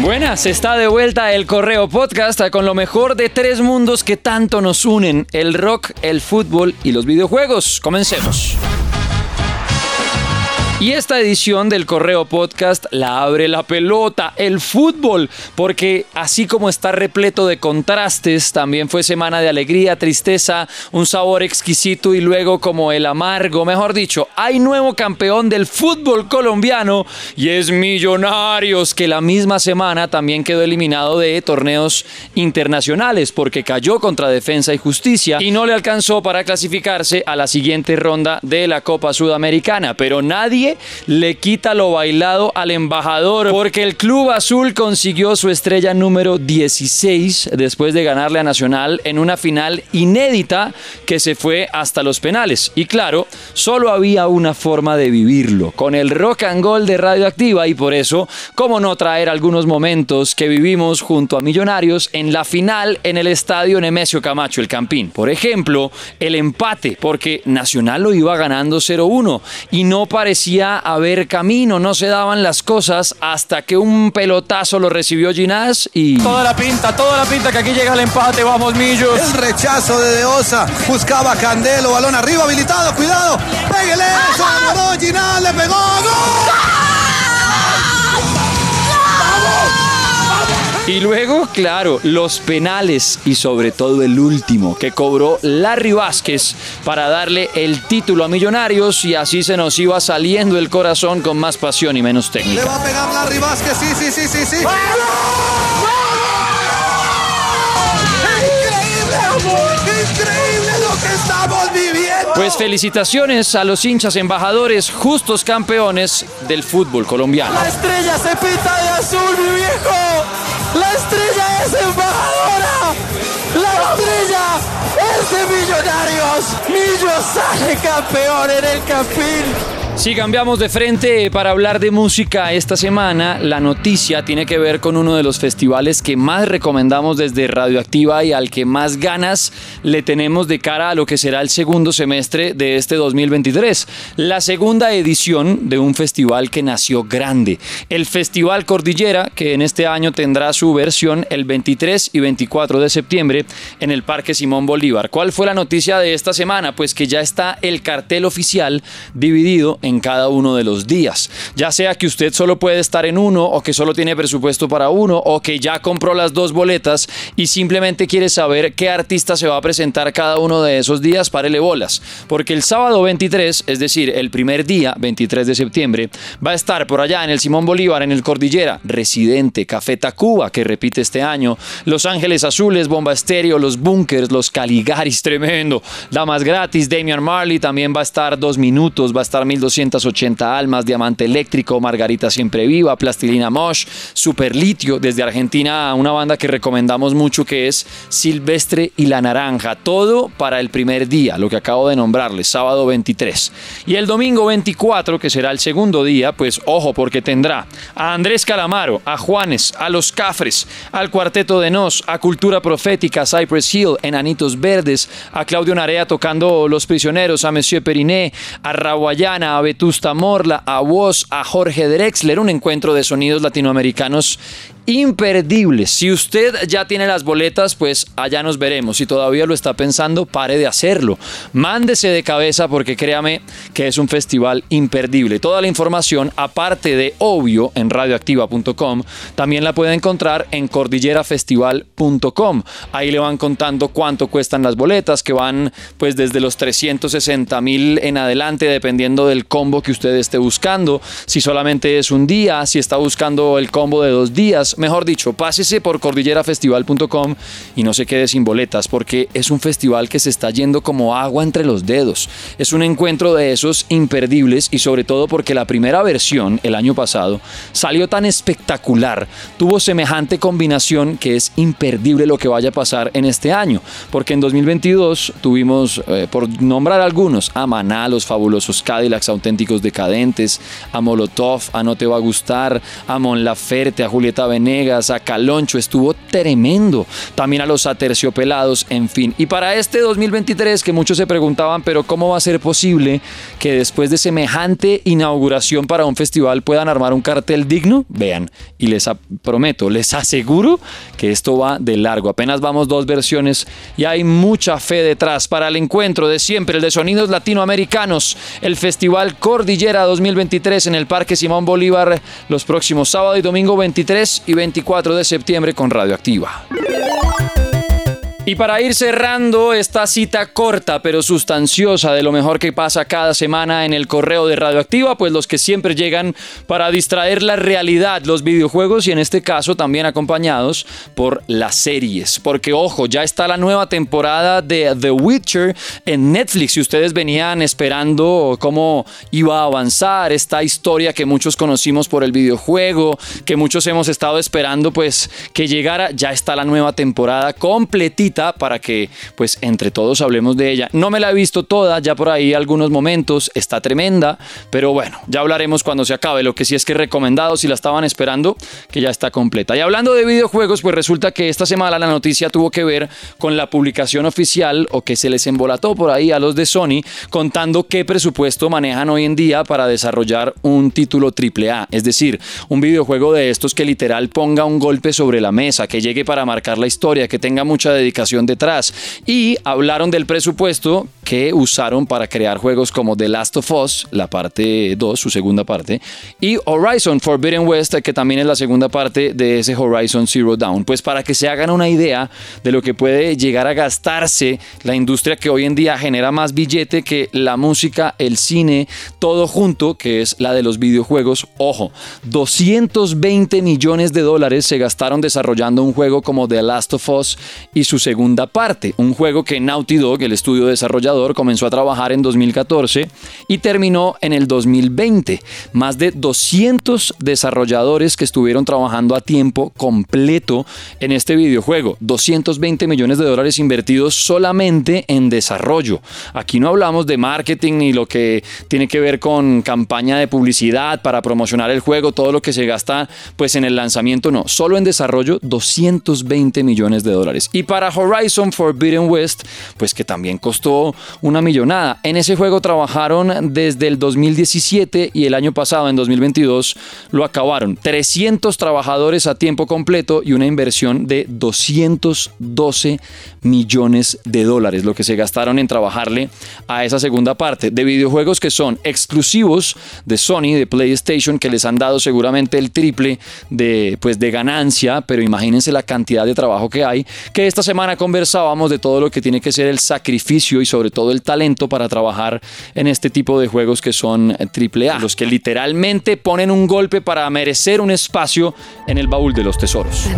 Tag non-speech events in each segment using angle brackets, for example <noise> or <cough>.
Buenas, está de vuelta el Correo Podcast con lo mejor de tres mundos que tanto nos unen, el rock, el fútbol y los videojuegos. Comencemos. Y esta edición del Correo Podcast la abre la pelota, el fútbol, porque así como está repleto de contrastes, también fue semana de alegría, tristeza, un sabor exquisito y luego como el amargo, mejor dicho, hay nuevo campeón del fútbol colombiano y es Millonarios, que la misma semana también quedó eliminado de torneos internacionales porque cayó contra Defensa y Justicia y no le alcanzó para clasificarse a la siguiente ronda de la Copa Sudamericana, pero nadie le quita lo bailado al embajador porque el Club Azul consiguió su estrella número 16 después de ganarle a Nacional en una final inédita que se fue hasta los penales. Y claro, solo había una forma de vivirlo, con el rock and roll de Radioactiva y por eso, cómo no traer algunos momentos que vivimos junto a Millonarios en la final en el estadio Nemesio Camacho, el Campín. Por ejemplo, el empate, porque Nacional lo iba ganando 0-1 y no parecía a ver camino, no se daban las cosas hasta que un pelotazo lo recibió Ginás y... Toda la pinta, toda la pinta que aquí llega el empate, vamos Millos. El rechazo de Deosa, buscaba Candelo, balón arriba, habilitado, cuidado, pégale eso, Ginás, le pegó, Y luego, claro, los penales y sobre todo el último que cobró Larry Vázquez para darle el título a Millonarios y así se nos iba saliendo el corazón con más pasión y menos técnica. Le va a pegar Larry Vázquez, sí, sí, sí, sí, sí. Increíble, increíble lo que estamos viviendo. Pues felicitaciones a los hinchas embajadores, justos campeones del fútbol colombiano. La estrella se pinta de azul, mi viejo. Es de Millonarios. Millos sale campeón en el Campín. Si cambiamos de frente para hablar de música esta semana, la noticia tiene que ver con uno de los festivales que más recomendamos desde Radioactiva y al que más ganas le tenemos de cara a lo que será el segundo semestre de este 2023. La segunda edición de un festival que nació grande, el Festival Cordillera, que en este año tendrá su versión el 23 y 24 de septiembre en el Parque Simón Bolívar. ¿Cuál fue la noticia de esta semana? Pues que ya está el cartel oficial dividido en cada uno de los días. Ya sea que usted solo puede estar en uno o que solo tiene presupuesto para uno o que ya compró las dos boletas y simplemente quiere saber qué artista se va a presentar cada uno de esos días, párele bolas. Porque el sábado 23, es decir, el primer día, 23 de septiembre, va a estar por allá en el Simón Bolívar, en el Cordillera, Residente, Café Tacuba, que repite este año, Los Ángeles Azules, Bomba Estéreo, Los Bunkers, Los Caligaris, <laughs> tremendo, Damas Gratis, Damian Marley, también va a estar Dos Minutos, va a estar 1200 280 almas, Diamante Eléctrico, Margarita Siempre Viva, Plastilina Mosh, Super Litio, desde Argentina, una banda que recomendamos mucho que es Silvestre y la Naranja. Todo para el primer día, lo que acabo de nombrarles, sábado 23. Y el domingo 24, que será el segundo día, pues ojo, porque tendrá a Andrés Calamaro, a Juanes, a Los Cafres, al Cuarteto de Nos, a Cultura Profética, Cypress Hill, Enanitos Verdes, a Claudio Narea tocando Los Prisioneros, a Monsieur Periné, a Raguayana, a Vetusta Morla, a Woz, a Jorge Drexler, un encuentro de sonidos latinoamericanos imperdibles. Si usted ya tiene las boletas, pues allá nos veremos. Si todavía lo está pensando, pare de hacerlo. Mándese de cabeza porque créame que es un festival imperdible. Toda la información, aparte de obvio en radioactiva.com, también la puede encontrar en cordillerafestival.com. Ahí le van contando cuánto cuestan las boletas, que van pues desde los 360 mil en adelante, dependiendo del combo que usted esté buscando. Si solamente es un día, si está buscando el combo de dos días, mejor dicho, pásese por cordillerafestival.com y no se quede sin boletas porque es un festival que se está yendo como agua entre los dedos. Es un encuentro de esos imperdibles y sobre todo porque la primera versión, el año pasado, salió tan espectacular, tuvo semejante combinación que es imperdible lo que vaya a pasar en este año, porque en 2022 tuvimos, eh, por nombrar algunos, a Maná, los fabulosos Cadillacs auténticos decadentes, a Molotov, a No Te Va a Gustar, a Mon Laferte, a Julieta Venegas, Venegas, a Caloncho, estuvo tremendo. También a los aterciopelados, en fin. Y para este 2023, que muchos se preguntaban, pero ¿cómo va a ser posible que después de semejante inauguración para un festival puedan armar un cartel digno? Vean, y les prometo, les aseguro que esto va de largo. Apenas vamos dos versiones y hay mucha fe detrás para el encuentro de siempre, el de sonidos latinoamericanos, el Festival Cordillera 2023 en el Parque Simón Bolívar los próximos sábado y domingo 23 y 24 de septiembre con Radioactiva. Y para ir cerrando esta cita corta pero sustanciosa de lo mejor que pasa cada semana en el correo de Radioactiva, pues los que siempre llegan para distraer la realidad, los videojuegos y en este caso también acompañados por las series. Porque ojo, ya está la nueva temporada de The Witcher en Netflix. Si ustedes venían esperando cómo iba a avanzar esta historia que muchos conocimos por el videojuego, que muchos hemos estado esperando pues que llegara, ya está la nueva temporada completita para que pues entre todos hablemos de ella. No me la he visto toda, ya por ahí algunos momentos, está tremenda, pero bueno, ya hablaremos cuando se acabe. Lo que sí es que recomendado si la estaban esperando, que ya está completa. Y hablando de videojuegos, pues resulta que esta semana la noticia tuvo que ver con la publicación oficial o que se les embolató por ahí a los de Sony contando qué presupuesto manejan hoy en día para desarrollar un título AAA, es decir, un videojuego de estos que literal ponga un golpe sobre la mesa, que llegue para marcar la historia, que tenga mucha dedicación detrás. Y hablaron del presupuesto que usaron para crear juegos como The Last of Us, la parte 2, su segunda parte, y Horizon Forbidden West, que también es la segunda parte de ese Horizon Zero Dawn. Pues para que se hagan una idea de lo que puede llegar a gastarse la industria que hoy en día genera más billete que la música, el cine, todo junto, que es la de los videojuegos. Ojo, 220 millones de dólares se gastaron desarrollando un juego como The Last of Us y su segunda segunda parte, un juego que Naughty Dog, el estudio desarrollador, comenzó a trabajar en 2014 y terminó en el 2020. Más de 200 desarrolladores que estuvieron trabajando a tiempo completo en este videojuego. 220 millones de dólares invertidos solamente en desarrollo. Aquí no hablamos de marketing ni lo que tiene que ver con campaña de publicidad para promocionar el juego, todo lo que se gasta pues en el lanzamiento, no, solo en desarrollo 220 millones de dólares. Y para Horizon Forbidden West, pues que también costó una millonada. En ese juego trabajaron desde el 2017 y el año pasado, en 2022, lo acabaron. 300 trabajadores a tiempo completo y una inversión de 212 millones de dólares, lo que se gastaron en trabajarle a esa segunda parte de videojuegos que son exclusivos de Sony, de PlayStation, que les han dado seguramente el triple de, pues, de ganancia, pero imagínense la cantidad de trabajo que hay, que esta semana conversábamos de todo lo que tiene que ser el sacrificio y sobre todo el talento para trabajar en este tipo de juegos que son AAA, los que literalmente ponen un golpe para merecer un espacio en el baúl de los tesoros.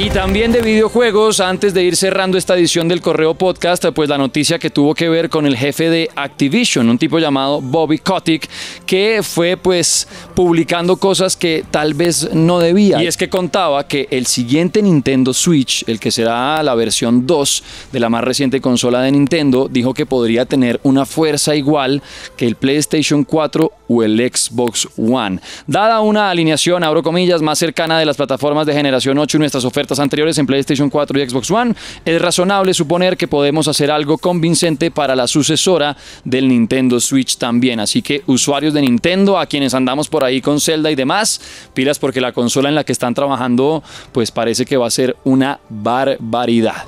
Y también de videojuegos, antes de ir cerrando esta edición del Correo Podcast, pues la noticia que tuvo que ver con el jefe de Activision, un tipo llamado Bobby Kotick, que fue pues publicando cosas que tal vez no debía. Y es que contaba que el siguiente Nintendo Switch, el que será la versión 2 de la más reciente consola de Nintendo, dijo que podría tener una fuerza igual que el PlayStation 4 o el Xbox One. Dada una alineación, abro comillas, más cercana de las plataformas de generación 8 y nuestras ofertas anteriores en PlayStation 4 y Xbox One, es razonable suponer que podemos hacer algo convincente para la sucesora del Nintendo Switch también. Así que usuarios de Nintendo, a quienes andamos por ahí con Zelda y demás, pilas porque la consola en la que están trabajando pues parece que va a ser una barbaridad.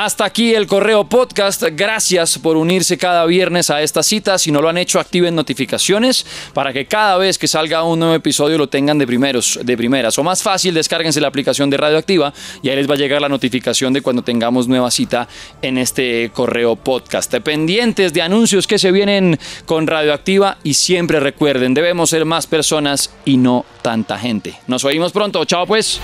Hasta aquí el correo podcast. Gracias por unirse cada viernes a esta cita. Si no lo han hecho, activen notificaciones para que cada vez que salga un nuevo episodio lo tengan de primeros, de primeras. O más fácil, descárguense la aplicación de Radioactiva y ahí les va a llegar la notificación de cuando tengamos nueva cita en este correo podcast. Pendientes de anuncios que se vienen con Radioactiva y siempre recuerden, debemos ser más personas y no tanta gente. Nos oímos pronto. Chao pues.